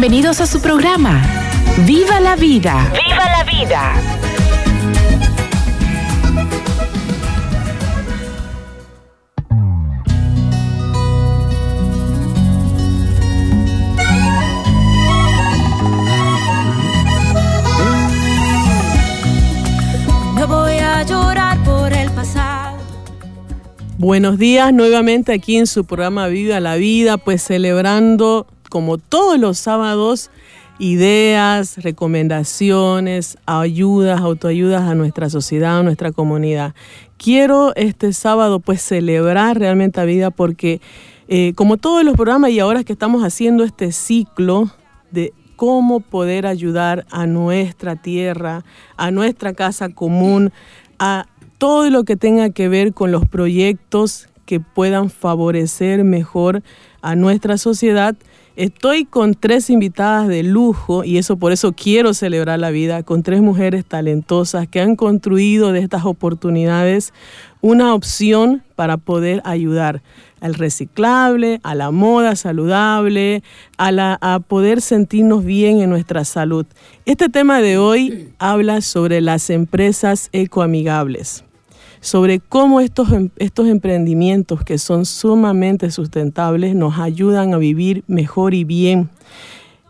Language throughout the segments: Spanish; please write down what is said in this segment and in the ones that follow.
Bienvenidos a su programa. ¡Viva la vida! ¡Viva la vida! No voy a llorar por el pasado. Buenos días nuevamente aquí en su programa Viva la Vida, pues celebrando como todos los sábados ideas, recomendaciones, ayudas, autoayudas a nuestra sociedad, a nuestra comunidad. Quiero este sábado pues celebrar realmente la vida porque eh, como todos los programas y ahora que estamos haciendo este ciclo de cómo poder ayudar a nuestra tierra, a nuestra casa común, a todo lo que tenga que ver con los proyectos que puedan favorecer mejor a nuestra sociedad. Estoy con tres invitadas de lujo y eso por eso quiero celebrar la vida, con tres mujeres talentosas que han construido de estas oportunidades una opción para poder ayudar al reciclable, a la moda saludable, a, la, a poder sentirnos bien en nuestra salud. Este tema de hoy habla sobre las empresas ecoamigables sobre cómo estos, em- estos emprendimientos que son sumamente sustentables nos ayudan a vivir mejor y bien.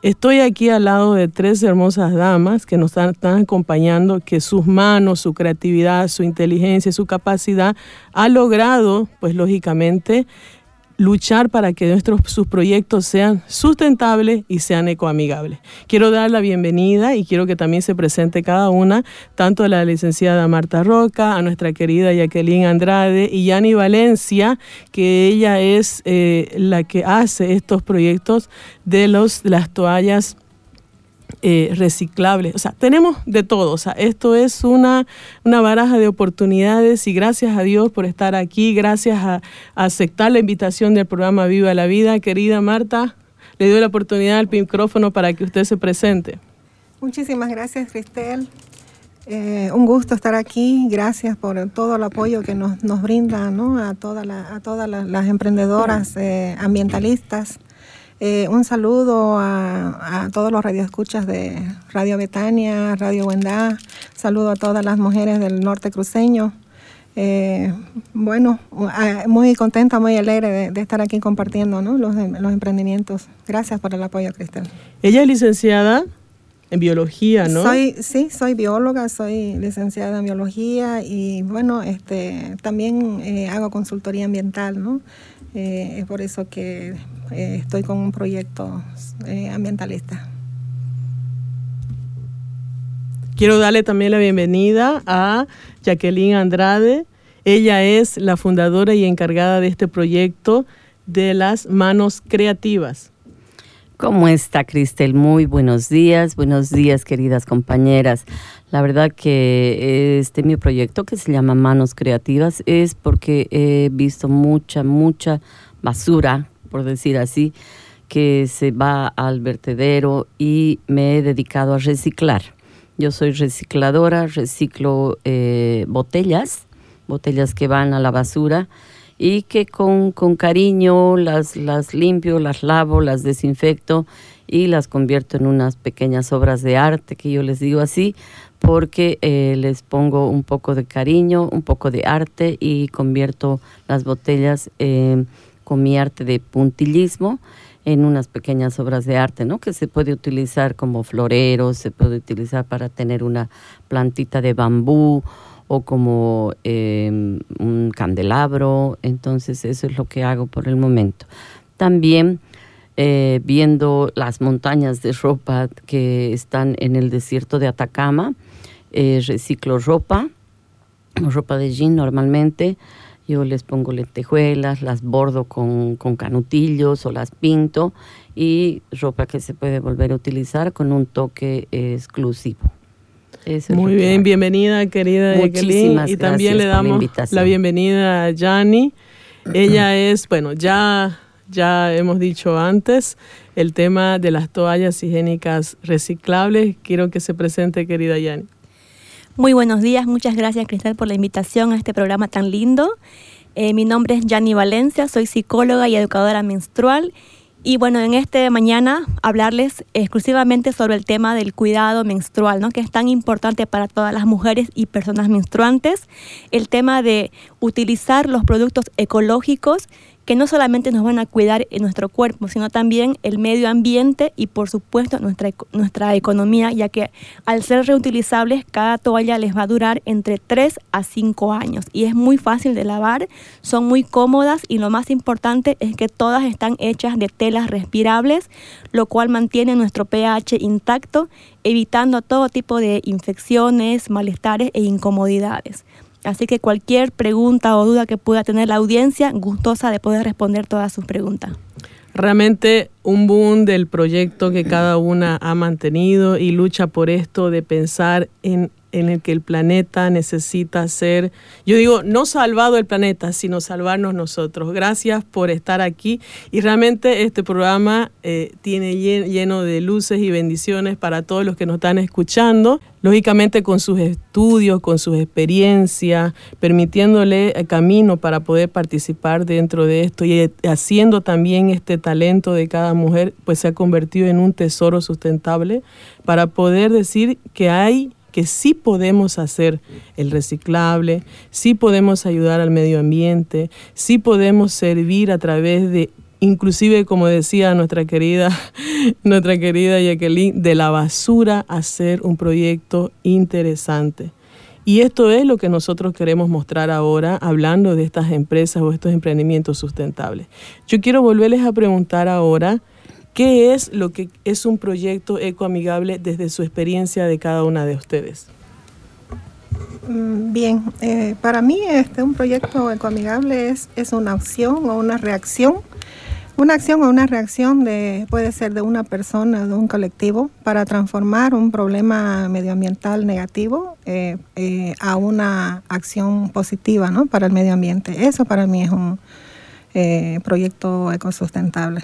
Estoy aquí al lado de tres hermosas damas que nos están, acompañando, que sus manos, su creatividad, su inteligencia, su capacidad ha logrado, pues lógicamente, luchar para que nuestros sus proyectos sean sustentables y sean ecoamigables. Quiero dar la bienvenida y quiero que también se presente cada una, tanto a la licenciada Marta Roca, a nuestra querida Jacqueline Andrade y Yani Valencia, que ella es eh, la que hace estos proyectos de, los, de las toallas eh, reciclables. O sea, tenemos de todo. O sea, esto es una, una baraja de oportunidades y gracias a Dios por estar aquí, gracias a, aceptar la invitación del programa Viva la Vida. Querida Marta, le doy la oportunidad al micrófono para que usted se presente. Muchísimas gracias, Cristel. Eh, un gusto estar aquí. Gracias por todo el apoyo que nos, nos brinda ¿no? a, todas la- las emprendedoras eh, ambientalistas. Eh, un saludo a, todos los radioescuchas de Radio Betania, Radio Buendá. Saludo a todas las mujeres del norte cruceño. Eh, bueno, muy contenta, muy alegre de, de estar aquí compartiendo ¿no? los, los emprendimientos. Gracias por el apoyo, Cristel. Ella es licenciada en biología, ¿no? Soy, sí, soy bióloga, soy licenciada en biología y bueno, este, también eh, hago consultoría ambiental, ¿no? Eh, es por eso que eh, estoy con un proyecto ambientalista. Quiero darle también la bienvenida a Jacqueline Andrade. Ella es la fundadora y encargada de este proyecto de las manos creativas. ¿Cómo está Cristel? Muy buenos días, buenos días queridas compañeras. La verdad que este mi proyecto que se llama Manos Creativas es porque he visto mucha, mucha basura, por decir así, que se va al vertedero y me he dedicado a reciclar. Yo soy recicladora, reciclo eh, botellas, botellas que van a la basura y que con, con cariño las, las limpio, las lavo, las desinfecto y las convierto en unas pequeñas obras de arte, que yo les digo así, porque eh, les pongo un poco de cariño, un poco de arte y convierto las botellas eh, con mi arte de puntillismo en unas pequeñas obras de arte, ¿no? Que se puede utilizar como floreros, se puede utilizar para tener una plantita de bambú o como eh, un candelabro. Entonces eso es lo que hago por el momento. También eh, viendo las montañas de ropa que están en el desierto de Atacama, eh, reciclo ropa, ropa de jean normalmente, Yo les pongo lentejuelas, las bordo con, con canutillos o las pinto y ropa que se puede volver a utilizar con un toque exclusivo. Eso Muy bien, bienvenida querida Jacqueline. Y también le damos la, bienvenida a Yani. Ella es, bueno, ya, ya hemos dicho antes, el tema de las toallas higiénicas reciclables. Quiero que se presente, querida Yani. Muy buenos días, muchas gracias Cristal por la invitación a este programa tan lindo. Eh, mi nombre es Yani Valencia, soy psicóloga y educadora menstrual y bueno, en este mañana hablarles exclusivamente sobre el tema del cuidado menstrual, ¿no? que es tan importante para todas las mujeres y personas menstruantes. El tema de utilizar los productos ecológicos que no solamente nos van a cuidar en nuestro cuerpo, sino también el medio ambiente y por supuesto nuestra, nuestra economía, ya que al ser reutilizables, cada toalla les va a durar entre 3 a 5 años y es muy fácil de lavar, son muy cómodas y lo más importante es que todas están hechas de telas respirables, lo cual mantiene nuestro pH intacto, evitando todo tipo de infecciones, malestares e incomodidades. Así que cualquier pregunta o duda que pueda tener la audiencia, gustosa de poder responder todas sus preguntas. Realmente un boom del proyecto que cada una ha mantenido y lucha por esto de pensar en en el que el planeta necesita ser, yo digo, no salvado el planeta, sino salvarnos nosotros. Gracias por estar aquí y realmente este programa eh, tiene lleno de luces y bendiciones para todos los que nos están escuchando, lógicamente con sus estudios, con sus experiencias, permitiéndole el camino para poder participar dentro de esto y eh, haciendo también este talento de cada mujer, pues se ha convertido en un tesoro sustentable para poder decir que hay que sí podemos hacer el reciclable, sí podemos ayudar al medio ambiente, sí podemos servir a través de inclusive como decía nuestra querida nuestra querida Jacqueline de la basura hacer un proyecto interesante. Y esto es lo que nosotros queremos mostrar ahora hablando de estas empresas o estos emprendimientos sustentables. Yo quiero volverles a preguntar ahora ¿Qué es lo que es un proyecto ecoamigable desde su experiencia de cada una de ustedes? Mm, bien, eh, para mí este, un proyecto ecoamigable es, es una acción o una reacción. Una acción o una reacción de, puede ser de una persona, de un colectivo, para transformar un problema medioambiental negativo eh, eh, a una acción positiva ¿no? para el medio ambiente. Eso para mí es un, eh, proyecto ecosustentable,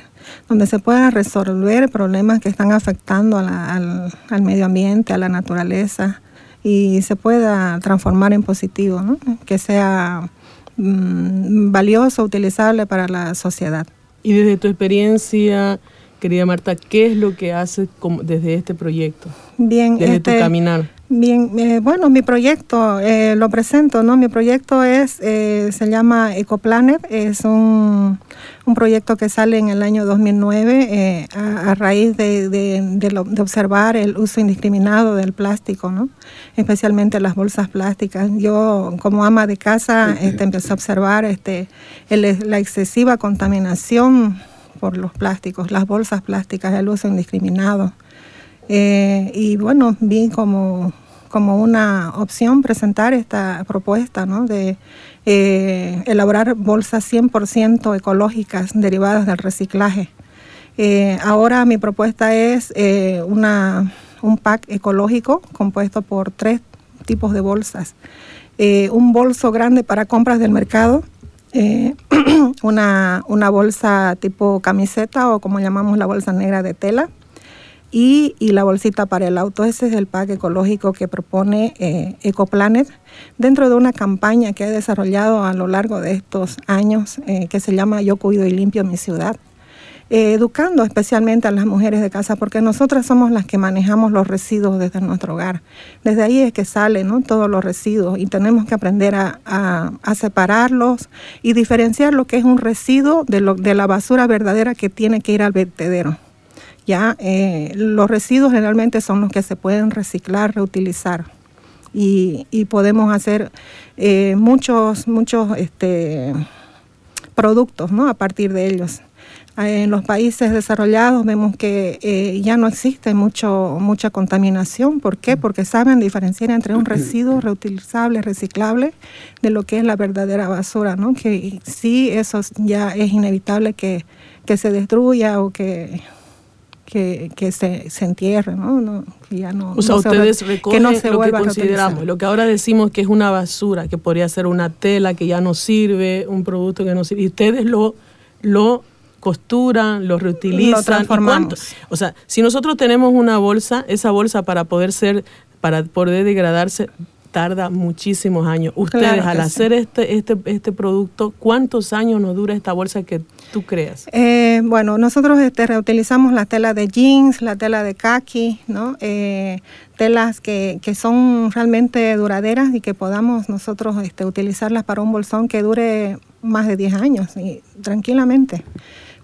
donde se puedan resolver problemas que están afectando al, medio ambiente, a la naturaleza, y se pueda transformar en positivo, que sea mm, valioso, utilizable para la sociedad. Y desde tu experiencia, querida Marta, ¿qué es lo que haces desde este proyecto? Bien, desde tu este, caminar. Bien, eh, bueno, mi proyecto, eh, lo presento, ¿no? Mi proyecto es, eh, se llama EcoPlanet, es un, proyecto que sale en el año 2009 a, raíz de, observar el uso indiscriminado del plástico, ¿no? Especialmente las bolsas plásticas. Yo, como ama de casa, este, empecé a observar este, la excesiva contaminación por los plásticos, las bolsas plásticas, el uso indiscriminado. y bueno, vi como como una opción presentar esta propuesta de eh, elaborar bolsas 100% ecológicas derivadas del reciclaje. Eh, ahora mi propuesta es eh, una, un pack ecológico compuesto por tres tipos de bolsas. un bolso grande para compras del mercado, una, una bolsa tipo camiseta o como llamamos la bolsa negra de tela, y, la bolsita para el auto. Ese es el pack ecológico que propone eh, EcoPlanet dentro de una campaña que he desarrollado a lo largo de estos años eh, que se llama Yo cuido y limpio mi ciudad. Eh, educando especialmente a las mujeres de casa, porque nosotras somos las que manejamos los residuos desde nuestro hogar. Desde ahí es que salen todos los residuos y tenemos que aprender a, separarlos y diferenciar lo que es un residuo de la basura verdadera que tiene que ir al vertedero. Ya eh, los residuos generalmente son los que se pueden reciclar, reutilizar y, podemos hacer eh, muchos, muchos este, productos ¿no? a partir de ellos. en los países desarrollados vemos que eh, ya no existe mucho, mucha contaminación. ¿Por qué? Porque saben diferenciar entre un residuo reutilizable, reciclable, de lo que es la verdadera basura, ¿no? Que sí, eso ya es inevitable que, que se destruya o que que, que se, se, entierre, ¿no? no que ya no, o sea, ustedes recogen lo que consideramos, lo que ahora decimos que es una basura, que podría ser una tela que ya no sirve, un producto que no sirve, y ustedes lo, lo costuran, lo reutilizan. Lo transformamos. O sea, si nosotros tenemos una bolsa, esa bolsa para poder ser, para poder degradarse, tarda muchísimos años. Ustedes al hacer este, este, este producto, ¿cuántos años nos dura esta bolsa que tú creas? Eh, bueno, nosotros este, reutilizamos la tela de jeans, la tela de kaki, ¿no? Eh, telas que, que, son realmente duraderas y que podamos nosotros este, utilizarlas para un bolsón que dure más de 10 años y tranquilamente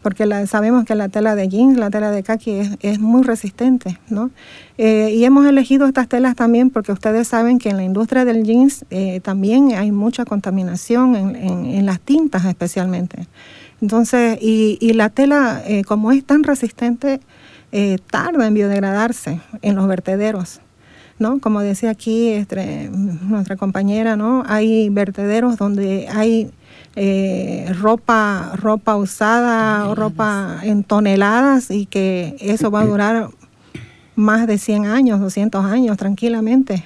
porque la, sabemos que la tela de jeans, la tela de kaki es, muy resistente, ¿no? Eh, y hemos elegido estas telas también porque ustedes saben que en la industria del jeans eh, también hay mucha contaminación en, las tintas especialmente. Entonces, y, y la tela, eh, como es tan resistente, tarda en biodegradarse en los vertederos. ¿no? Como decía aquí este, nuestra compañera, ¿no? Hay vertederos donde hay eh, ropa, ropa usada o ropa en toneladas y que eso va a durar más de 100 años, 200 años tranquilamente.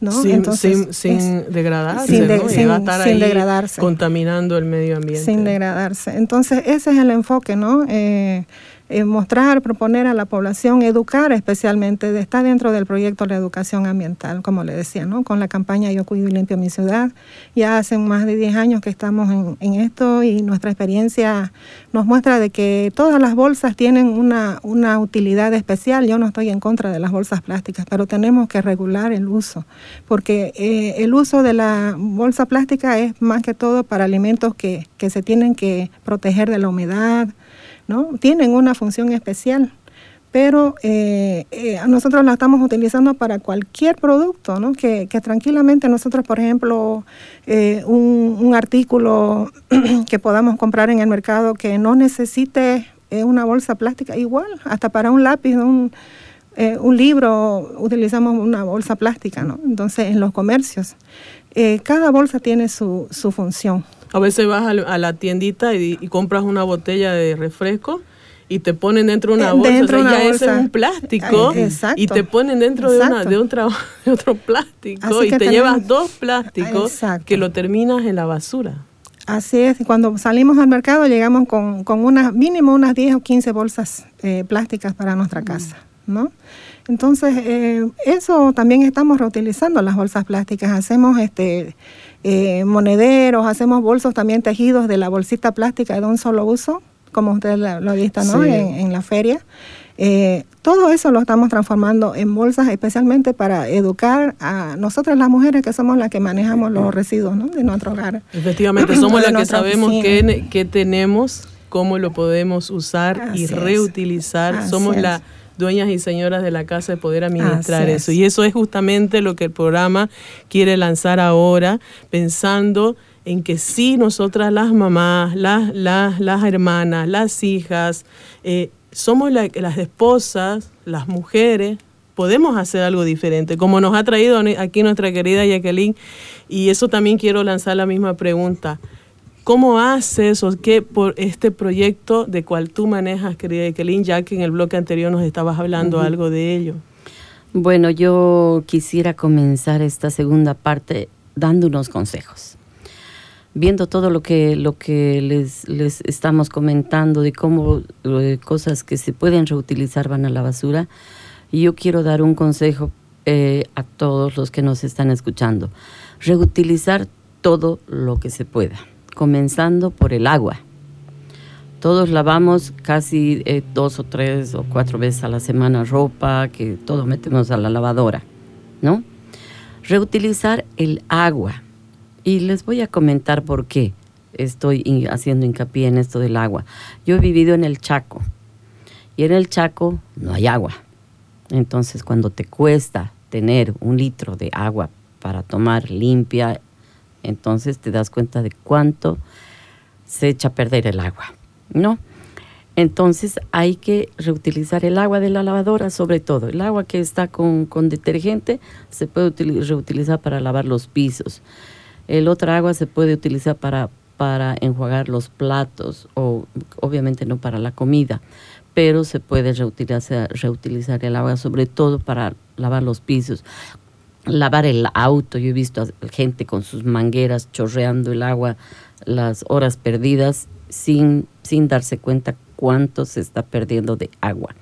¿no? Sin, Entonces, sin, degradarse, sin, degradarse. contaminando el medio ambiente. Sin degradarse. Entonces, ese es el enfoque, ¿no? Eh, eh, mostrar, proponer a la población, educar especialmente, está dentro del proyecto de la educación ambiental, como le decía, ¿no? con la campaña Yo Cuido y Limpio Mi Ciudad. Ya hace más de 10 años que estamos en, en, esto y nuestra experiencia nos muestra de que todas las bolsas tienen una, una utilidad especial. Yo no estoy en contra de las bolsas plásticas, pero tenemos que regular el uso, porque eh, el uso de la bolsa plástica es más que todo para alimentos que, que se tienen que proteger de la humedad, ¿no? Tienen una función especial, pero eh, eh, nosotros la estamos utilizando para cualquier producto, ¿no? Que, tranquilamente nosotros, por ejemplo, eh, un, artículo que podamos comprar en el mercado que no necesite una bolsa plástica, igual, hasta para un lápiz, un, un libro, utilizamos una bolsa plástica, ¿no? Entonces, en los comercios, cada bolsa tiene su, su función. A veces vas a la tiendita y, compras una botella de refresco y te ponen dentro de una bolsa, dentro ya es un plástico y te ponen dentro de, una, de, otro plástico y te llevas dos plásticos que lo terminas en la basura. Así es, cuando salimos al mercado llegamos con, con unas, mínimo unas 10 o 15 bolsas eh, plásticas para nuestra casa, ¿no? Entonces, eh, eso también estamos reutilizando las bolsas plásticas. Hacemos este eh, monederos, hacemos bolsos también tejidos de la bolsita plástica de un solo uso, como usted lo, ha visto ¿no? en, la feria. Eh, todo eso lo estamos transformando en bolsas especialmente para educar a nosotras las mujeres que somos las que manejamos los residuos ¿no? de nuestro hogar. Efectivamente, somos las que sabemos qué, tenemos, cómo lo podemos usar y reutilizar. somos la dueñas y señoras de la casa de poder administrar eso. Y eso es justamente lo que el programa quiere lanzar ahora, pensando en que sí nosotras las mamás, las, las, las hermanas, las hijas, eh, somos las esposas, las mujeres, podemos hacer algo diferente, como nos ha traído aquí nuestra querida Jacqueline, y eso también quiero lanzar la misma pregunta. ¿Cómo haces o qué por este proyecto de cual tú manejas, querida Ekelin, ya que en el bloque anterior nos estabas hablando algo de ello? Bueno, yo quisiera comenzar esta segunda parte dando unos consejos. Viendo todo lo que, lo que les, les estamos comentando de cómo eh, cosas que se pueden reutilizar van a la basura, yo quiero dar un consejo eh, a todos los que nos están escuchando. Reutilizar todo lo que se pueda comenzando por el agua. Todos lavamos casi eh, dos o tres o cuatro veces a la semana ropa, que todo metemos a la lavadora, ¿no? Reutilizar el agua. Y les voy a comentar por qué estoy haciendo hincapié en esto del agua. Yo he vivido en el Chaco y en el Chaco no hay agua. Entonces cuando te cuesta tener un litro de agua para tomar limpia entonces te das cuenta de cuánto se echa a perder el agua, ¿no? Entonces hay que reutilizar el agua de la lavadora, sobre todo. El agua que está con, con detergente se puede utili- reutilizar para lavar los pisos. El otra agua se puede utilizar para, para enjuagar los platos o obviamente no para la comida, pero se puede reutilizar, reutilizar el agua sobre todo para lavar los pisos. Lavar el auto, yo he visto a gente con sus mangueras chorreando el agua las horas perdidas sin, sin darse cuenta cuánto se está perdiendo de agua,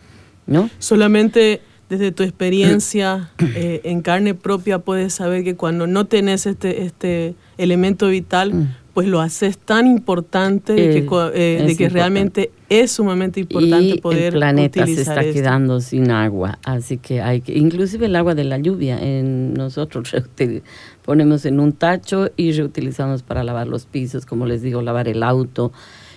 ¿no? Solamente desde tu experiencia eh, en carne propia puedes saber que cuando no tenés este, este elemento vital, Mm. Pues lo haces tan importante de que, Eh, eh, de realmente es sumamente importante y poder el planeta se está esto. quedando sin agua, así que hay que, inclusive el agua de la lluvia, en nosotros ponemos en un tacho y reutilizamos para lavar los pisos, como les digo, lavar el auto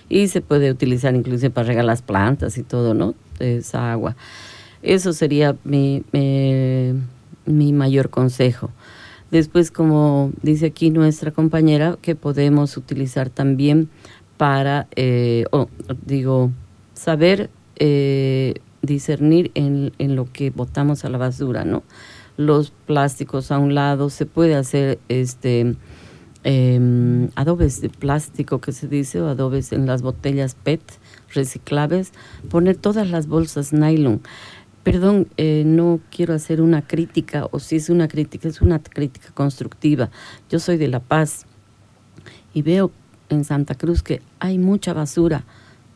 y se puede utilizar inclusive para regar las plantas y todo, ¿no? Esa agua. Eso sería mi, mi, mi mayor consejo. Después, como dice aquí nuestra compañera, que podemos utilizar también para, eh, digo, saber eh, discernir en, en lo que botamos a la basura, ¿no? Los plásticos a un lado, se puede hacer este em, adobes de plástico que se dice, o adobes en las botellas PET reciclables, poner todas las bolsas nylon. Perdón, eh, no quiero hacer una crítica, o si es una crítica, es una crítica constructiva. Yo soy de La Paz y veo en Santa Cruz que hay mucha basura.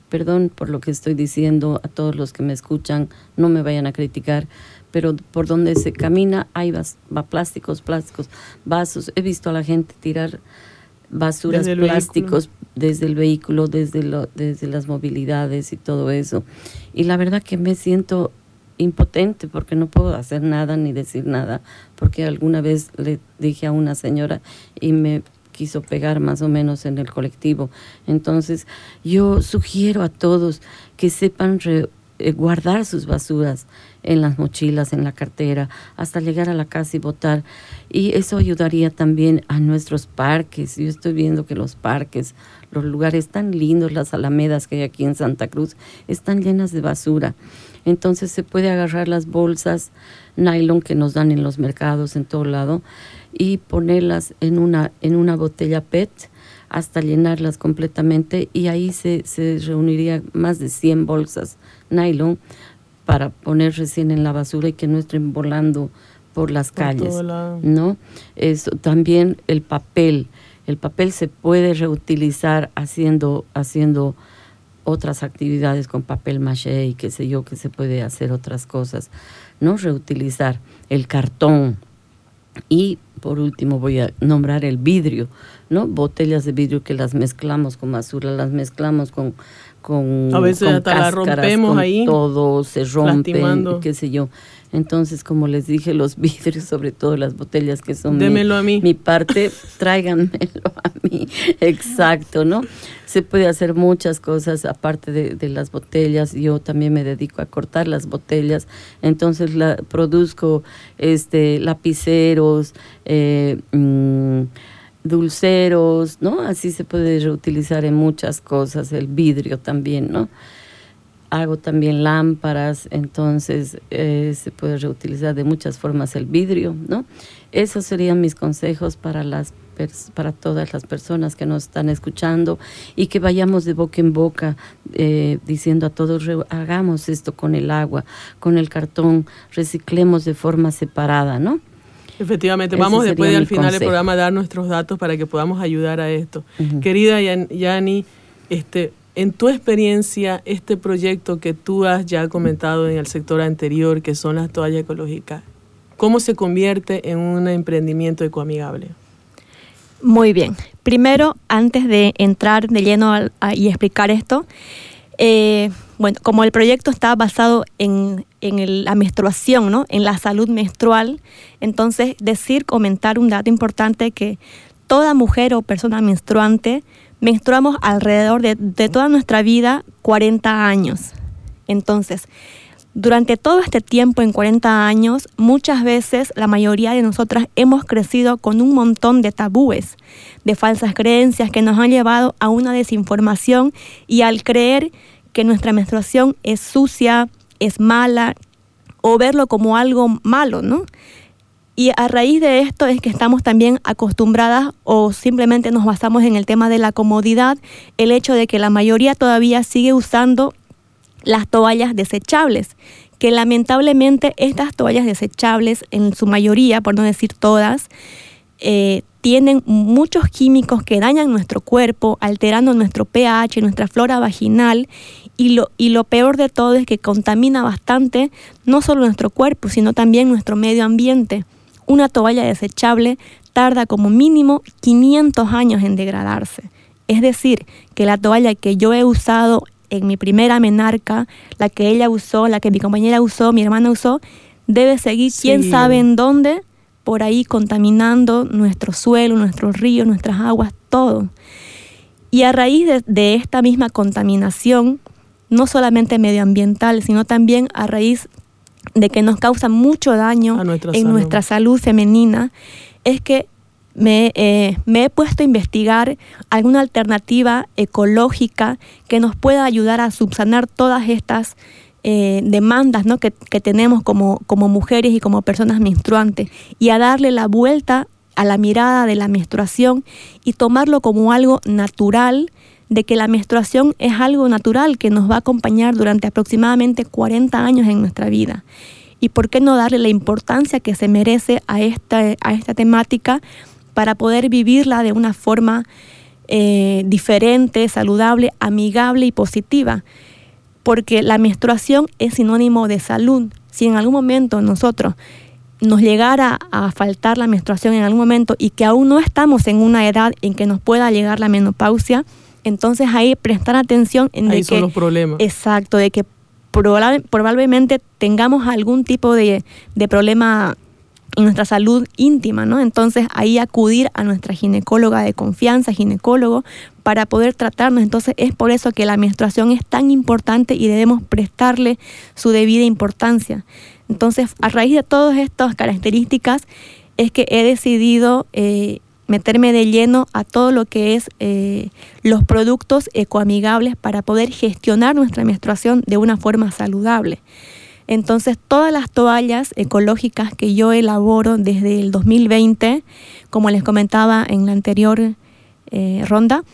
Perdón por lo que estoy diciendo a todos los que me escuchan, no me vayan a criticar, pero por donde se camina hay vas- va plásticos, plásticos, vasos. He visto a la gente tirar basuras Desde plásticos desde el vehículo, desde, lo, desde las movilidades y todo eso. Y la verdad que me siento impotente porque no puedo hacer nada ni decir nada, porque alguna vez le dije a una señora y me quiso pegar más o menos en el colectivo. Entonces, yo sugiero a todos que sepan eh, guardar sus basuras en las mochilas, en la cartera, hasta llegar a la casa y votar. Y eso ayudaría también a nuestros parques. Yo estoy viendo que los parques, los lugares tan lindos, las alamedas que hay aquí en Santa Cruz, están llenas de basura. Entonces se puede agarrar las bolsas nylon que nos dan en los mercados en todo lado y ponerlas en una, en una botella PET hasta llenarlas completamente y ahí se, se reuniría más de 100 bolsas nylon para poner recién en la basura y que no estén volando por las Por calles. ¿no? Eso, también el papel. El papel se puede reutilizar haciendo, haciendo otras actividades con papel maché y qué sé yo, que se puede hacer otras cosas, ¿no? Reutilizar el cartón. Y por último voy a nombrar el vidrio, ¿no? Botellas de vidrio que las mezclamos con basura, las mezclamos con con A veces con hasta la cáscaras, rompemos con ahí, todo se lastimando. qué sé yo. Entonces, como les dije, los vidrios, sobre todo las botellas que son mi- Démelo a mí. mi parte, tráiganmelo a mí. Exacto, ¿no? Se puede hacer muchas cosas aparte de, de las botellas. Yo también me dedico a cortar las botellas. Entonces la, produzco este, lapiceros, eh, mm, dulceros, ¿no? Así se puede reutilizar en muchas cosas. El vidrio también, ¿no? Hago también lámparas, entonces eh, se puede reutilizar de muchas formas el vidrio, ¿no? Esos serían mis consejos para las para todas las personas que nos están escuchando y que vayamos de boca en boca eh, diciendo a todos "Re- hagamos esto con el agua, con el cartón, reciclemos de forma separada, ¿no? Efectivamente, Ese vamos después mi al final del programa a dar nuestros datos para que podamos ayudar a esto. Ujú. Querida Yan- Yani, este, en tu experiencia, este proyecto que tú has ya comentado en el sector anterior, que son las toallas ecológicas, ¿cómo se convierte en un emprendimiento ecoamigable? Muy bien. Primero, antes de entrar de lleno y explicar esto, eh, bueno, como el proyecto está basado en, en la menstruación, ¿no? en la salud menstrual, entonces decir, comentar un dato importante que toda mujer o persona menstruante menstruamos alrededor de, de toda nuestra vida 40 años. Entonces, durante todo este tiempo, en 40 años, muchas veces la mayoría de nosotras hemos crecido con un montón de tabúes, de falsas creencias que nos han llevado a una desinformación y al creer que nuestra menstruación es sucia, es mala o verlo como algo malo, ¿no? Y a raíz de esto es que estamos también acostumbradas o simplemente nos basamos en el tema de la comodidad, el hecho de que la mayoría todavía sigue usando las toallas desechables, que lamentablemente estas toallas desechables, en su mayoría, por no decir todas, eh, tienen muchos químicos que dañan nuestro cuerpo, alterando nuestro pH, nuestra flora vaginal, y lo, y lo peor de todo es que contamina bastante no solo nuestro cuerpo, sino también nuestro medio ambiente. Una toalla desechable tarda como mínimo 500 años en degradarse. Es decir, que la toalla que yo he usado en mi primera menarca, la que ella usó, la que mi compañera usó, mi hermana usó, debe seguir quién sabe en dónde, por ahí contaminando nuestro suelo, nuestros ríos, nuestras aguas, todo. Y a raíz de, de esta misma contaminación, no solamente medioambiental, sino también a raíz de que nos causa mucho daño en nuestra salud femenina, es que me, eh, me, he puesto a investigar alguna alternativa ecológica que nos pueda ayudar a subsanar todas estas eh, demandas ¿no? que, que, tenemos como, como mujeres y como personas menstruantes y a darle la vuelta a la mirada de la menstruación y tomarlo como algo natural de que la menstruación es algo natural que nos va a acompañar durante aproximadamente 40 años en nuestra vida. ¿Y por qué no darle la importancia que se merece a esta, a esta temática para poder vivirla de una forma eh, diferente, saludable, amigable y positiva? Porque la menstruación es sinónimo de salud. Si en algún momento nosotros nos llegara a faltar la menstruación en algún momento y que aún no estamos en una edad en que nos pueda llegar la menopausia, entonces ahí prestar atención en ahí de son que, los problemas. Exacto, de que probable, probablemente tengamos algún tipo de, de problema en nuestra salud íntima, ¿no? Entonces ahí acudir a nuestra ginecóloga de confianza, ginecólogo, para poder tratarnos. Entonces es por eso que la menstruación es tan importante y debemos prestarle su debida importancia. Entonces, a raíz de todas estas características, es que he decidido eh, meterme de lleno a todo lo que es eh, los productos ecoamigables para poder gestionar nuestra menstruación de una forma saludable. Entonces, todas las toallas ecológicas que yo elaboro desde el 2020, como les comentaba en la anterior eh, ronda,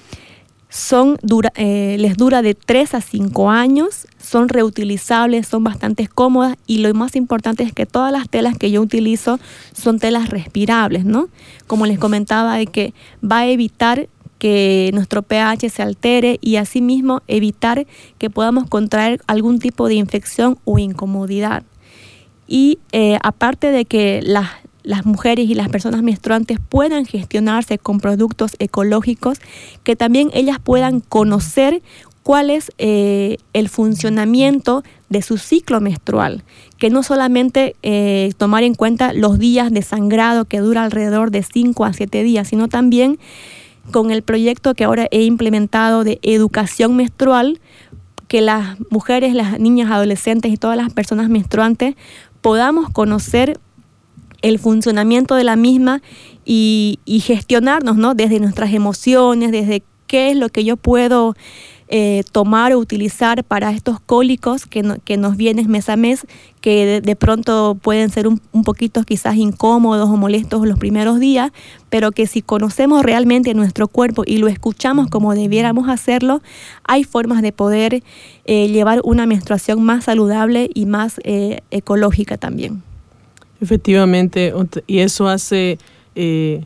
son dura, eh, les dura de 3 a 5 años, son reutilizables, son bastante cómodas y lo más importante es que todas las telas que yo utilizo son telas respirables, ¿no? Como les comentaba, de que va a evitar que nuestro pH se altere y asimismo evitar que podamos contraer algún tipo de infección o incomodidad. Y eh, aparte de que las las mujeres y las personas menstruantes puedan gestionarse con productos ecológicos, que también ellas puedan conocer cuál es eh, el funcionamiento de su ciclo menstrual, que no solamente eh, tomar en cuenta los días de sangrado que dura alrededor de 5 a 7 días, sino también con el proyecto que ahora he implementado de educación menstrual, que las mujeres, las niñas, adolescentes y todas las personas menstruantes podamos conocer el funcionamiento de la misma y, gestionarnos, ¿no? Desde nuestras emociones, desde qué es lo que yo puedo eh, tomar o utilizar para estos cólicos que, que, nos vienen mes a mes, que de, pronto pueden ser un, un, poquito quizás incómodos o molestos los primeros días, pero que si conocemos realmente nuestro cuerpo y lo escuchamos como debiéramos hacerlo, hay formas de poder eh, llevar una menstruación más saludable y más eh, ecológica también. Efectivamente, y eso hace, eh,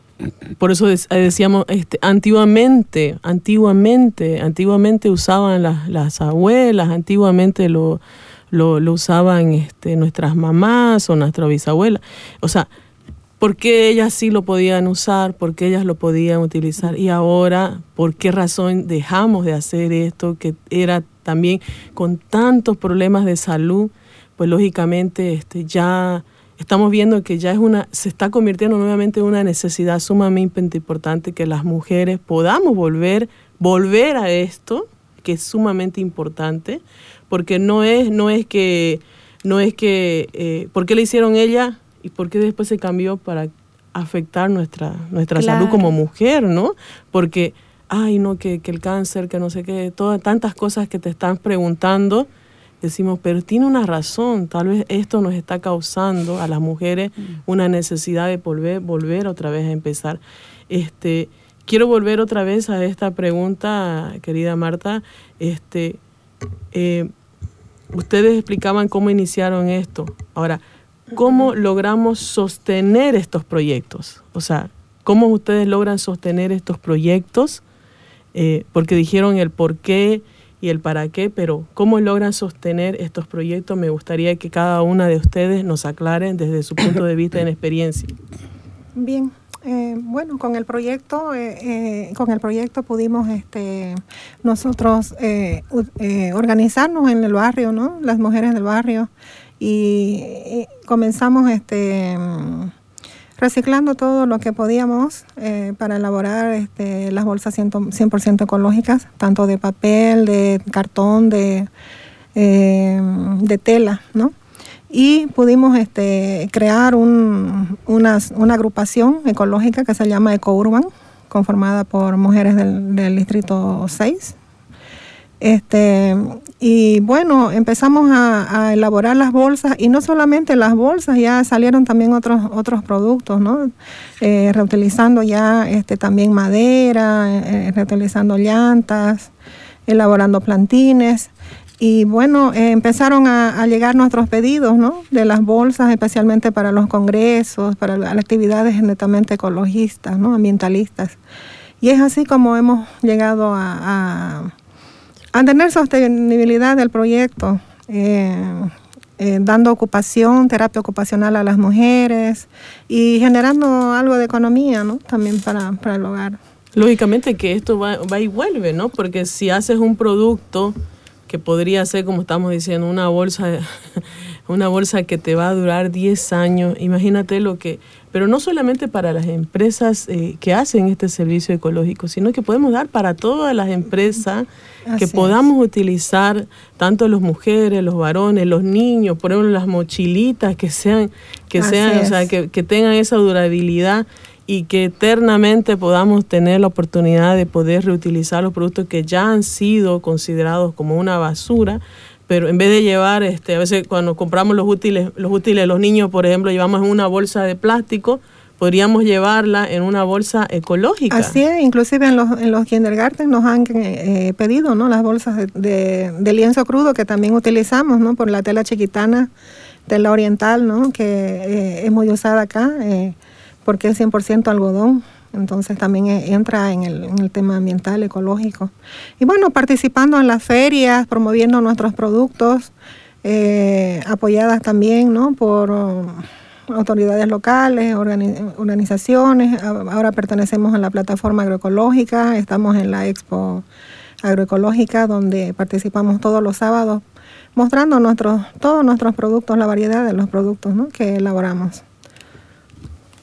por eso decíamos, este, antiguamente, antiguamente, antiguamente usaban las, las abuelas, antiguamente lo, lo, usaban este, nuestras mamás o nuestras bisabuelas. O sea, ¿por qué ellas sí lo podían usar? ¿Por qué ellas lo podían utilizar? Y ahora, ¿por qué razón dejamos de hacer esto que era también con tantos problemas de salud? Pues lógicamente este, ya estamos viendo que ya es una, se está convirtiendo nuevamente en una necesidad sumamente importante que las mujeres podamos volver, volver a esto, que es sumamente importante, porque no es, no es que, no es que, eh, ¿por qué le hicieron ella y por qué después se cambió para afectar nuestra, nuestra salud como mujer, ¿no? Porque ay, no, que, que el cáncer, que no sé qué, todas tantas cosas que te están preguntando, decimos, pero tiene una razón, tal vez esto nos está causando a las mujeres Mm. una necesidad de volver, volver otra vez a empezar. Este, quiero volver otra vez a esta pregunta, querida Marta. Este, eh, ustedes explicaban cómo iniciaron esto. Ahora, ¿cómo logramos sostener estos proyectos? O sea, ¿cómo ustedes logran sostener estos proyectos? Eh, porque dijeron el por qué y el para qué, pero ¿cómo logran sostener estos proyectos? Me gustaría que cada una de ustedes nos aclaren desde su punto de vista en experiencia. Bien, eh, bueno, con el proyecto, eh, eh, con el proyecto pudimos, este, nosotros organizarnos en el barrio, ¿no? Las mujeres del barrio y, comenzamos, este, reciclando todo lo que podíamos eh, para elaborar este, las bolsas 100%, 100% ecológicas, tanto de papel, de cartón, de, eh, tela, ¿no? y pudimos este, crear un- una agrupación ecológica que se llama EcoUrban, conformada por mujeres del, del distrito 6. Este, y bueno, empezamos a, elaborar las bolsas y no solamente las bolsas, ya salieron también otros, otros productos, ¿no? Eh, reutilizando ya este, también madera, eh, reutilizando llantas, elaborando plantines. Y bueno, eh, empezaron a, llegar nuestros pedidos, ¿no? De las bolsas, especialmente para los congresos, para las actividades netamente ecologistas, ¿no? Ambientalistas. Y es así como hemos llegado a, a tener sostenibilidad del proyecto, eh, eh, dando ocupación, terapia ocupacional a las mujeres y generando algo de economía, ¿no? También para, para el hogar. Lógicamente que esto va, va y vuelve, ¿no? Porque si haces un producto que podría ser, como estamos diciendo, una bolsa, una bolsa que te va a durar 10 años, imagínate lo que... Pero no solamente para las empresas eh, que hacen este servicio ecológico, sino que podemos dar para todas las empresas Así que es. podamos utilizar, tanto las mujeres, los varones, los niños, por ejemplo, las mochilitas que sean, que Así sean, o sea, que, que tengan esa durabilidad y que eternamente podamos tener la oportunidad de poder reutilizar los productos que ya han sido considerados como una basura, pero en vez de llevar, este, a veces cuando compramos los útiles, los útiles de los niños, por ejemplo, llevamos en una bolsa de plástico, podríamos llevarla en una bolsa ecológica. Así es, inclusive en los, en los kindergarten nos han eh, pedido ¿no? las bolsas de, de- lienzo crudo que también utilizamos ¿no? por la tela chiquitana, tela oriental, ¿no? que eh, es muy usada acá eh, porque es 100% algodón. Entonces también eh, entra en el, tema ambiental, ecológico. Y bueno, participando en las ferias, promoviendo nuestros productos, eh, apoyadas también ¿no? por... um, autoridades locales, organi- organizaciones. Ahora pertenecemos a la plataforma agroecológica, estamos en la Expo Agroecológica, donde participamos todos los sábados, mostrando nuestros, todos nuestros productos, la variedad de los productos ¿no? que elaboramos.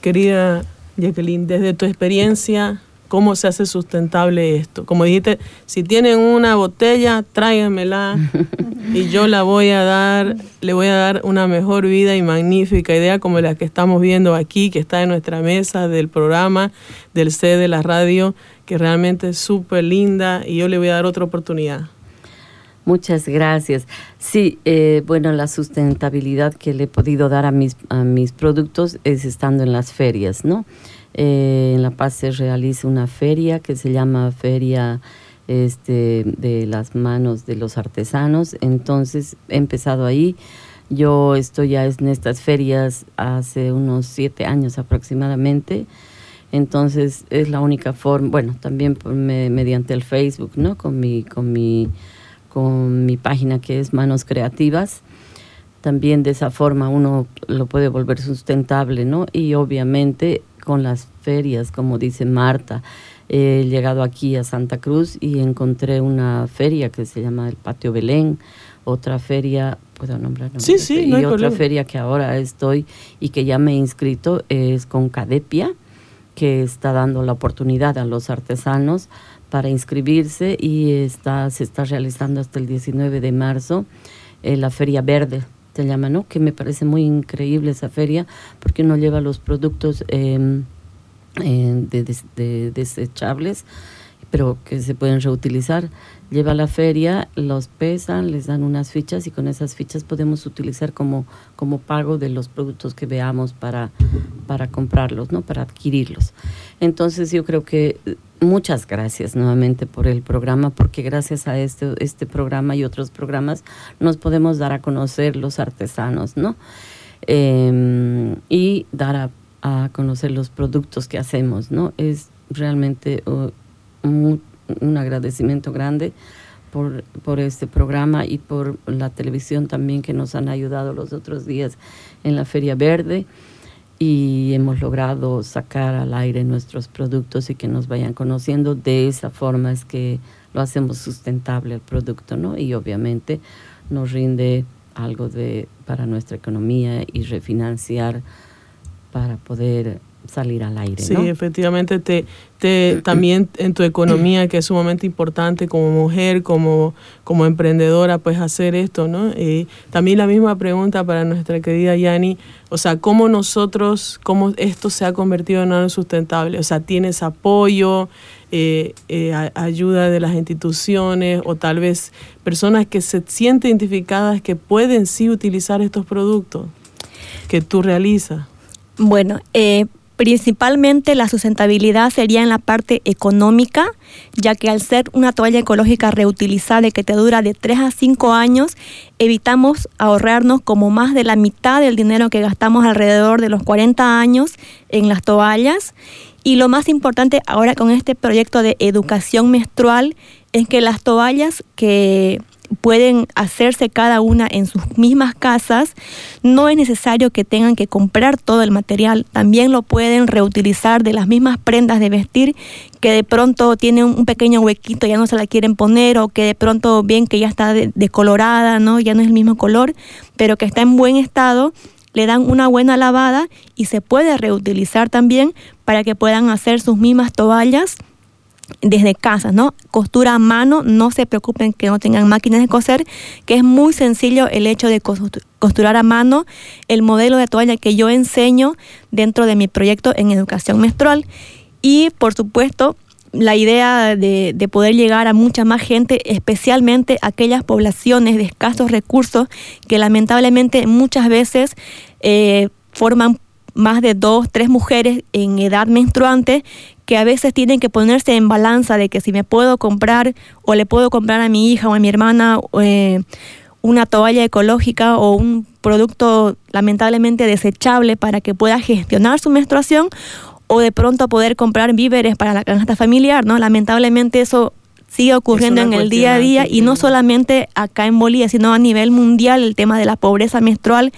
Querida Jacqueline, desde tu experiencia, ¿cómo se hace sustentable esto? Como dijiste, si tienen una botella, tráiganmela y yo la voy a dar, le voy a dar una mejor vida y magnífica idea como la que estamos viendo aquí, que está en nuestra mesa del programa, del C de la radio, que realmente es súper linda y yo le voy a dar otra oportunidad. Muchas gracias. Sí, eh, bueno, la sustentabilidad que le he podido dar a mis, a mis productos es estando en las ferias, ¿no? Eh, en La Paz se realiza una feria que se llama Feria este, de las Manos de los Artesanos. Entonces, he empezado ahí. Yo estoy ya en estas ferias hace unos siete años aproximadamente. Entonces es la única forma, bueno, también me- mediante el Facebook, ¿no? Con mi, con mi, con mi página que es Manos Creativas. También de esa forma uno lo puede volver sustentable, ¿no? Y obviamente con las ferias, como dice Marta, he llegado aquí a Santa Cruz y encontré una feria que se llama el Patio Belén, otra feria, puedo nombrar Sí, sí, y no hay otra problema. feria que ahora estoy y que ya me he inscrito es con Cadepia, que está dando la oportunidad a los artesanos para inscribirse y está, se está realizando hasta el 19 de marzo eh, la Feria Verde, se llama, ¿no? Que me parece muy increíble esa feria porque uno lleva los productos em, eh, de, de desechables, pero que se pueden reutilizar. Lleva a la feria, los pesan, les dan unas fichas y con esas fichas podemos utilizar como, como pago de los productos que veamos para, para comprarlos, ¿no? para adquirirlos. Entonces yo creo que eh, muchas gracias nuevamente por el programa, porque gracias a este, este programa y otros programas nos podemos dar a conocer los artesanos, ¿no? Em, y dar a, a, conocer los productos que hacemos, ¿no? Es realmente uh, un, un, agradecimiento grande por, por este programa y por la televisión también que nos han ayudado los otros días en la Feria Verde y hemos logrado sacar al aire nuestros productos y que nos vayan conociendo. De esa forma es que lo hacemos sustentable el producto, ¿no? Y obviamente nos rinde algo de para nuestra economía y refinanciar para poder salir al aire. Sí, efectivamente, te, te, también en tu economía, que es sumamente importante como mujer, como, como emprendedora, pues hacer esto, ¿no? También la misma pregunta para nuestra querida Yani, o sea, ¿cómo nosotros, cómo esto se ha convertido en algo sustentable? O sea, ¿tienes apoyo, eh, eh, ayuda de las instituciones o tal vez personas que se sienten identificadas que pueden sí utilizar estos productos que tú realizas? Bueno, eh, Principalmente la sustentabilidad sería en la parte económica, ya que al ser una toalla ecológica reutilizable que te dura de 3 a 5 años, evitamos ahorrarnos como más de la mitad del dinero que gastamos alrededor de los 40 años en las toallas. Y lo más importante ahora con este proyecto de educación menstrual es que las toallas que pueden hacerse cada una en sus mismas casas, no es necesario que tengan que comprar todo el material, también lo pueden reutilizar de las mismas prendas de vestir que de pronto tiene un pequeño huequito, ya no se la quieren poner o que de pronto bien que ya está decolorada, ¿no? ya no es el mismo color, pero que está en buen estado, le dan una buena lavada y se puede reutilizar también para que puedan hacer sus mismas toallas desde casa, ¿no? Costura a mano, no se preocupen que no tengan máquinas de coser, que es muy sencillo el hecho de costurar a mano el modelo de toalla que yo enseño dentro de mi proyecto en educación menstrual. Y por supuesto, la idea de, poder llegar a mucha más gente, especialmente aquellas poblaciones de escasos recursos que lamentablemente muchas veces eh, forman más de dos, tres mujeres en edad menstruante que a veces tienen que ponerse en balanza de que si me puedo comprar o le puedo comprar a mi hija o a mi hermana eh, una toalla ecológica o un producto lamentablemente desechable para que pueda gestionar su menstruación o de pronto poder comprar víveres para la canasta familiar, ¿no? Lamentablemente eso sigue ocurriendo en el día a día y no solamente acá en Bolivia, sino a nivel mundial el tema de la pobreza menstrual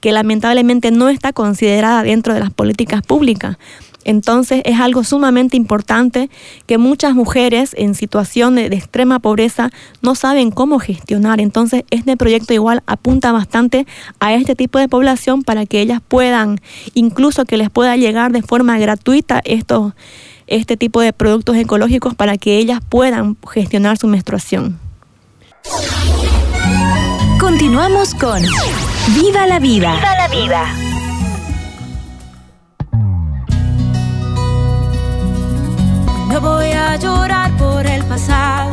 que lamentablemente no está considerada dentro de las políticas públicas. Entonces es algo sumamente importante que muchas mujeres en situación de, extrema pobreza no saben cómo gestionar. Entonces este proyecto igual apunta bastante a este tipo de población para que ellas puedan, incluso que les pueda llegar de forma gratuita estos, este tipo de productos ecológicos para que ellas puedan gestionar su menstruación. Continuamos con Viva la vida. Viva la vida. No voy a llorar por el pasado.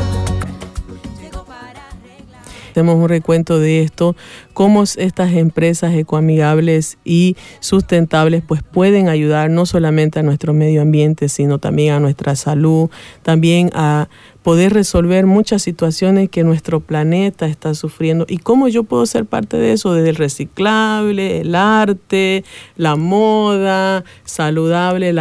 Hacemos un recuento de esto, cómo estas empresas ecoamigables y sustentables pues pueden ayudar no solamente a nuestro medio ambiente, sino también a nuestra salud, también a poder resolver muchas situaciones que nuestro planeta está sufriendo. Y cómo yo puedo ser parte de eso, desde el reciclable, el arte, la moda, saludable,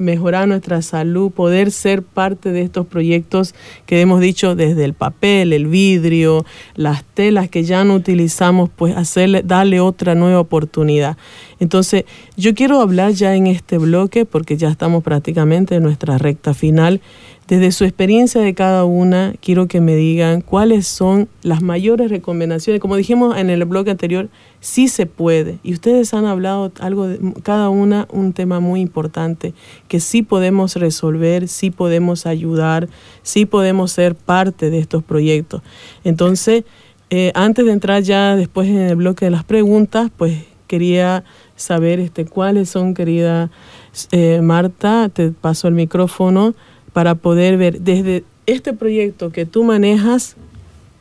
mejorar nuestra salud, poder ser parte de estos proyectos que hemos dicho desde el papel, el vidrio, las telas que ya no utilizamos, pues hacerle, darle otra nueva oportunidad. Entonces, yo quiero hablar ya en este bloque, porque ya estamos prácticamente en nuestra recta final, desde su experiencia de cada una, quiero que me digan cuáles son las mayores recomendaciones. Como dijimos en el blog anterior, sí se puede. Y ustedes han hablado algo de cada una un tema muy importante que sí podemos resolver, sí podemos ayudar, sí podemos ser parte de estos proyectos. Entonces, eh, antes de entrar ya después en el bloque de las preguntas, pues quería saber este cuáles son, querida eh, Marta, te paso el micrófono para poder ver desde este proyecto que tú manejas,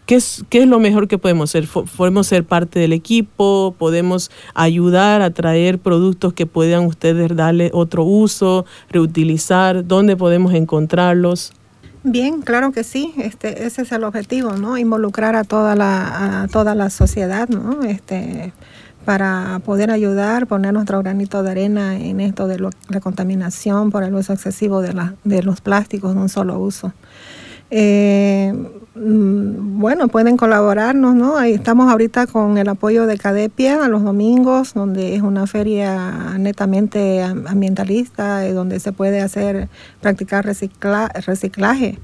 ¿qué es, qué es lo mejor que podemos hacer? Fo- ¿Podemos ser parte del equipo? ¿Podemos ayudar a traer productos que puedan ustedes darle otro uso, reutilizar? ¿Dónde podemos encontrarlos? Bien, claro que sí. Este, ese es el objetivo, ¿no? Involucrar a toda la, a toda la sociedad, ¿no? Este, para poder ayudar, poner nuestro granito de arena en esto de lo- la contaminación por el uso excesivo de, la- de los plásticos de un solo uso. Eh, mm, bueno, pueden colaborarnos, ¿no? Ahí estamos ahorita con el apoyo de Cadepia a los domingos, donde es una feria netamente am- ambientalista, eh, donde se puede hacer, practicar recicla- reciclaje.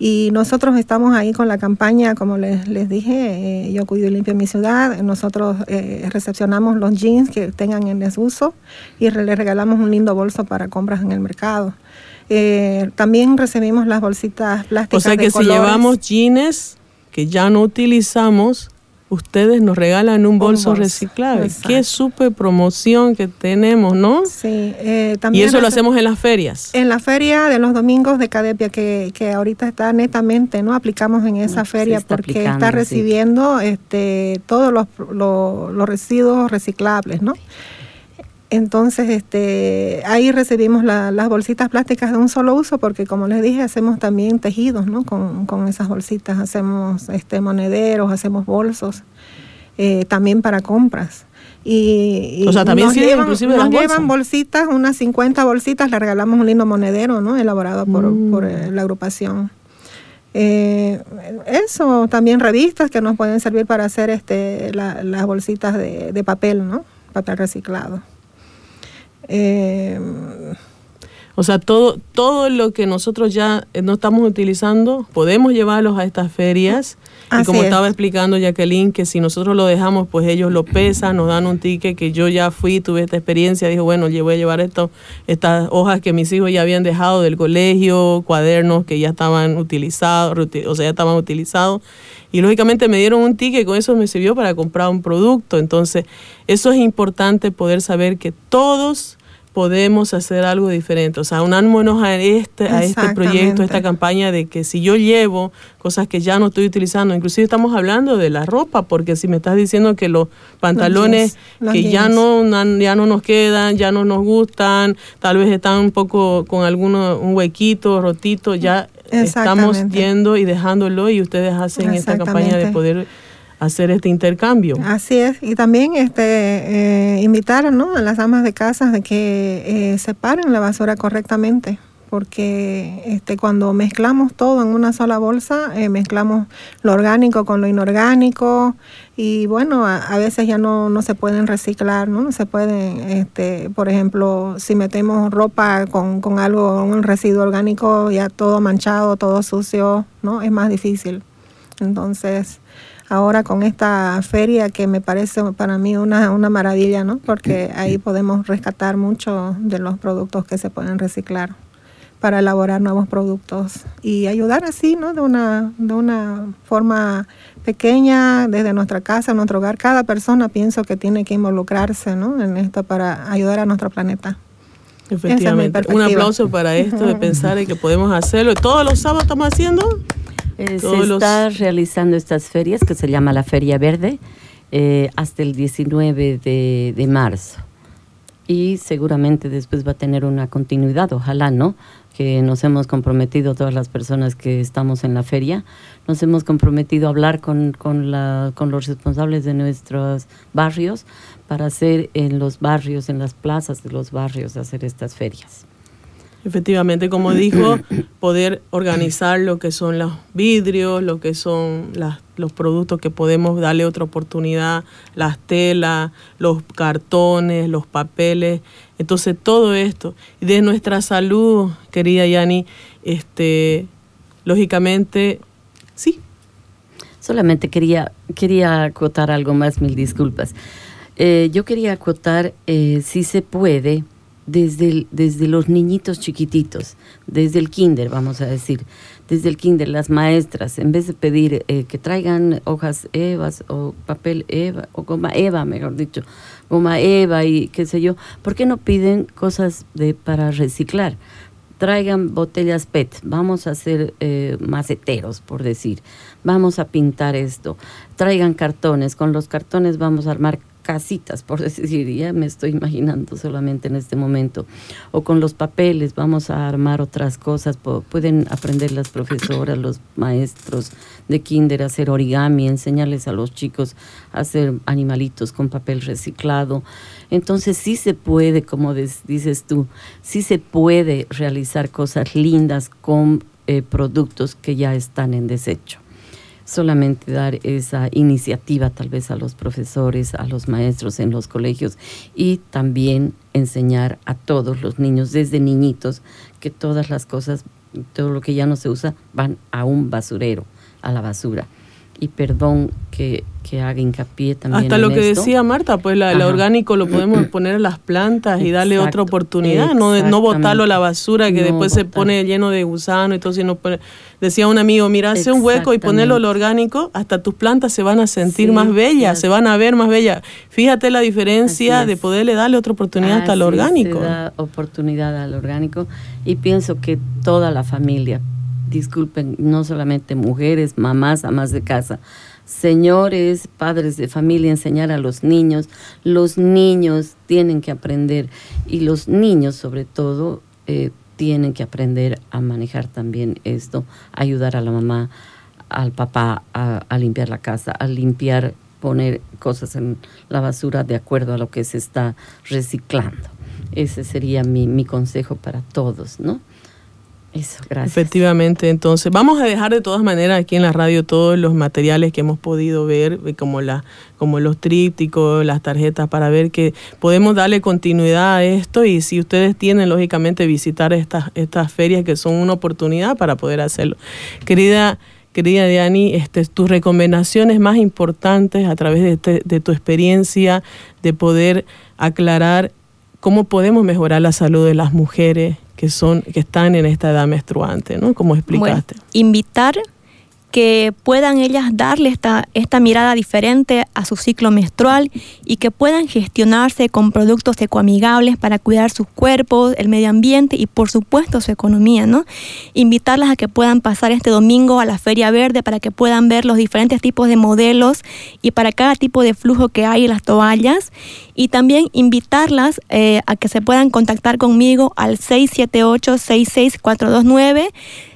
Y nosotros estamos ahí con la campaña, como les, dije, eh, yo cuido y limpio mi ciudad. Nosotros eh, recepcionamos los jeans que tengan en desuso y les regalamos un lindo bolso para compras en el mercado. Eh, también recibimos las bolsitas O plásticas sea de que si colores. llevamos jeans que ya no utilizamos, ustedes nos regalan un bolso, bolso, reciclable. exacto. Qué súper promoción que tenemos, ¿no? Sí, eh, Y también eso lo hacemos en las ferias. En la feria de los domingos de Cadepia, que, que ahorita está netamente, ¿no? Aplicamos en esa feria está porque está sí. recibiendo este, todos los, los- los residuos reciclables, ¿no? Entonces, este, ahí recibimos la- las bolsitas plásticas de un solo uso porque, como les dije, hacemos también tejidos, ¿no? Con, con esas bolsitas, hacemos este, monederos, hacemos bolsos, eh, también para compras. Y, y O sea, también nos sirven llevan, inclusive nos llevan bolsas. bolsitas, unas 50 bolsitas, le regalamos un lindo monedero, ¿no? Elaborado por, Mm. por, eh, la agrupación. Eh, eso, también revistas que nos pueden servir para hacer este, la- las bolsitas de, de papel, ¿no? Papel reciclado. Eh, O sea, todo, todo lo que nosotros ya eh, no estamos utilizando, podemos llevarlos a estas ferias. y como es. estaba explicando Jacqueline, que si nosotros lo dejamos, pues ellos lo pesan, nos dan un ticket que yo ya fui, tuve esta experiencia, dijo, bueno, yo voy a llevar esto, estas hojas que mis hijos ya habían dejado del colegio, cuadernos que ya estaban utilizados, o sea, ya estaban utilizados. Y lógicamente me dieron un ticket, con eso me sirvió para comprar un producto. Entonces, eso es importante poder saber que todos podemos hacer algo diferente. O sea, unámonos a este, a este proyecto, a esta campaña de que si yo llevo cosas que ya no estoy utilizando, inclusive estamos hablando de la ropa, porque si me estás diciendo que los pantalones jeans, los que ya no, ya no nos quedan, ya no nos gustan, tal vez están un poco con alguno, un huequito, rotito, ya estamos yendo y dejándolo y ustedes hacen esta campaña de poder hacer este intercambio. Así es, y también este, eh, invitar ¿no? a las amas de casa de que eh, separen la basura correctamente, porque este, cuando mezclamos todo en una sola bolsa, eh, mezclamos lo orgánico con lo inorgánico y bueno, a, a veces ya no, no se pueden reciclar, ¿no? No se pueden, este, por ejemplo, si metemos ropa con, con algo, un residuo orgánico, ya todo manchado, todo sucio, ¿no? Es más difícil. Entonces, ahora con esta feria que me parece para mí una, una maravilla, ¿no? Porque ahí podemos rescatar mucho de los productos que se pueden reciclar para elaborar nuevos productos y ayudar así, ¿no? De una, de una forma pequeña, desde nuestra casa, nuestro hogar. Cada persona pienso que tiene que involucrarse, ¿no? En esto para ayudar a nuestro planeta. Efectivamente. Un perspectiva. aplauso para esto de pensar en que podemos hacerlo. Todos los sábados estamos haciendo. Eh, se los- está realizando estas ferias que se llama la Feria Verde eh, hasta el 19 de, de marzo. Y seguramente después va a tener una continuidad, ojalá, ¿no? Que nos hemos comprometido, todas las personas que estamos en la feria, nos hemos comprometido a hablar con, con, la, con los responsables de nuestros barrios para hacer en los barrios, en las plazas de los barrios, hacer estas ferias. Efectivamente, como dijo, poder organizar lo que son los vidrios, lo que son las- los productos que podemos darle otra oportunidad, las telas, los cartones, los papeles. Entonces, todo esto. Y de nuestra salud, querida Yani, este, lógicamente, sí, Solamente quería, quería acotar algo más, mil disculpas. Eh, yo quería acotar, eh, si se puede, desde, el- desde los niñitos chiquititos, desde el kinder, vamos a decir, desde el kinder, las maestras, en vez de pedir eh, que traigan hojas evas o papel eva, o goma eva, mejor dicho, goma eva y qué sé yo, ¿por qué no piden cosas de, para reciclar? traigan botellas PET, vamos a hacer eh, maceteros, por decir, vamos a pintar esto, traigan cartones, con los cartones vamos a armar casitas, por decir, ya me estoy imaginando solamente en este momento, o con los papeles vamos a armar otras cosas, pueden aprender las profesoras, los maestros de kinder a hacer origami, enseñarles a los chicos a hacer animalitos con papel reciclado. Entonces sí se puede, como dices tú, sí se puede realizar cosas lindas con eh, productos que ya están en desecho solamente dar esa iniciativa tal vez a los profesores, a los maestros en los colegios y también enseñar a todos los niños desde niñitos que todas las cosas, todo lo que ya no se usa van a un basurero, a la basura y perdón que, que haga hincapié también. Hasta lo que decía Marta, pues la, el orgánico lo podemos poner en las plantas y darle otra oportunidad, no, no botarlo a la basura que después se pone lleno de gusano y todo. Sino decía un amigo, mira, hace un hueco y ponelo lo orgánico, hasta tus plantas se van a sentir más bellas, se van a ver más bellas. Fíjate la diferencia de poderle darle otra oportunidad hasta al orgánico. Se da oportunidad al orgánico y pienso que toda la familia disculpen, no solamente mujeres, mamás, amas de casa, señores, padres de familia, enseñar a los niños. Los niños tienen que aprender y los niños sobre todo eh, tienen que aprender a manejar también esto, ayudar a la mamá, al papá a, limpiar la casa, a limpiar, poner cosas en la basura de acuerdo a lo que se está reciclando. Ese sería mi, mi consejo para todos, ¿no? Eso, gracias. Efectivamente, entonces vamos a dejar de todas maneras aquí en la radio todos los materiales que hemos podido ver, eh, como, la, como los trípticos, las tarjetas, para ver que podemos darle continuidad a esto y si ustedes tienen, lógicamente, visitar estas, estas ferias que son una oportunidad para poder hacerlo. Querida querida Diani, este, tus recomendaciones más importantes a través de, este, de, tu experiencia de poder aclarar cómo podemos mejorar la salud de las mujeres que son que están en esta edad menstruante, ¿no? Como explicaste. invitar que puedan ellas darle esta, esta mirada diferente a su ciclo menstrual y que puedan gestionarse con productos ecoamigables para cuidar sus cuerpos, el medio ambiente y por supuesto su economía, ¿no? Invitarlas a que puedan pasar este domingo a la Feria Verde para que puedan ver los diferentes tipos de modelos y para cada tipo de flujo que hay en las toallas y también invitarlas eh, a que se puedan contactar conmigo al 678 66429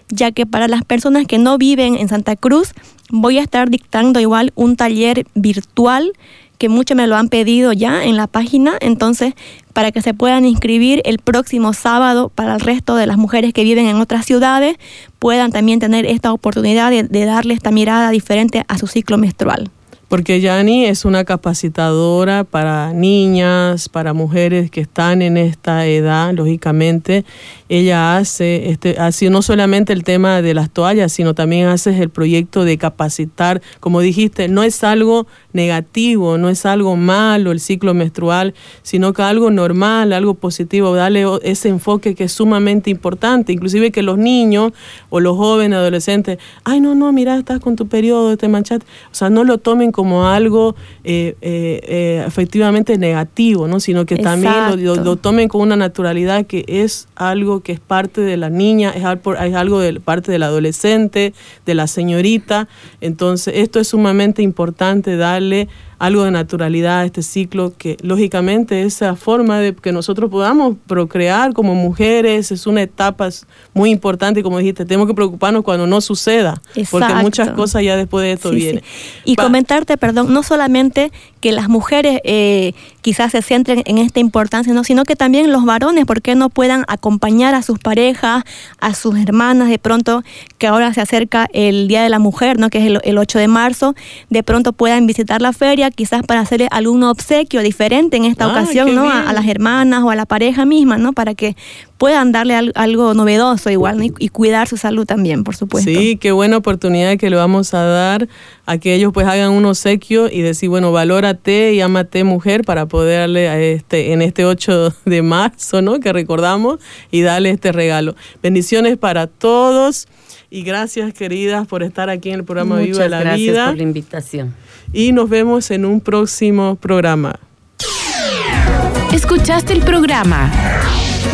ya que para las personas que no viven en Santa Cruz voy a estar dictando igual un taller virtual que muchos me lo han pedido ya en la página, entonces para que se puedan inscribir el próximo sábado para el resto de las mujeres que viven en otras ciudades, puedan también tener esta oportunidad de, de darle esta mirada diferente a su ciclo menstrual porque Yani es una capacitadora para niñas, para mujeres que están en esta edad, lógicamente. Ella hace, este, así no solamente el tema de las toallas, sino también hace el proyecto de capacitar. Como dijiste, no es algo negativo, no es algo malo el ciclo menstrual, sino que algo normal, algo positivo, darle ese enfoque que es sumamente importante, inclusive que los niños o los jóvenes, adolescentes, ay no, no, mira, estás con tu periodo, te manchaste, o sea, no lo tomen como algo eh, eh, eh, efectivamente negativo, ¿no? sino que también lo, tomen con una naturalidad que es algo que es parte de la niña, es algo, de parte del adolescente, de la señorita. Entonces, esto es sumamente importante darle algo de naturalidad a este ciclo, que lógicamente esa forma de que nosotros podamos procrear como mujeres es una etapa muy importante, como dijiste, tenemos que preocuparnos cuando no suceda, porque muchas cosas ya después de esto vienen. Y comentarte, perdón, no solamente que las mujeres eh, quizás se centren en esta importancia, ¿no? sino que también los varones, ¿por qué no puedan acompañar a sus parejas, a sus hermanas, de pronto que ahora se acerca el Día de la Mujer, ¿no? que es el, el 8 de marzo, de pronto puedan visitar la feria, quizás para hacerle algún obsequio diferente en esta ocasión, ¿no? A, las hermanas o a la pareja misma, ¿no? Para que puedan darle algo novedoso igual y, cuidar su salud también, por supuesto. Sí, qué buena oportunidad que le vamos a dar a que ellos pues hagan un obsequio y decir, bueno, valórate y amate mujer para poderle a este, en este 8 de marzo, ¿no? Que recordamos y darle este regalo. Bendiciones para todos. Y gracias, queridas, por estar aquí en el programa Viva la Vida. Gracias por la invitación y nos vemos en un próximo programa. Escuchaste el programa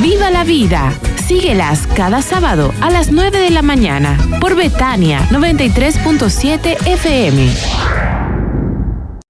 Viva la Vida. Síguelas cada sábado a las 9 de la mañana por Betania 93.7 FM.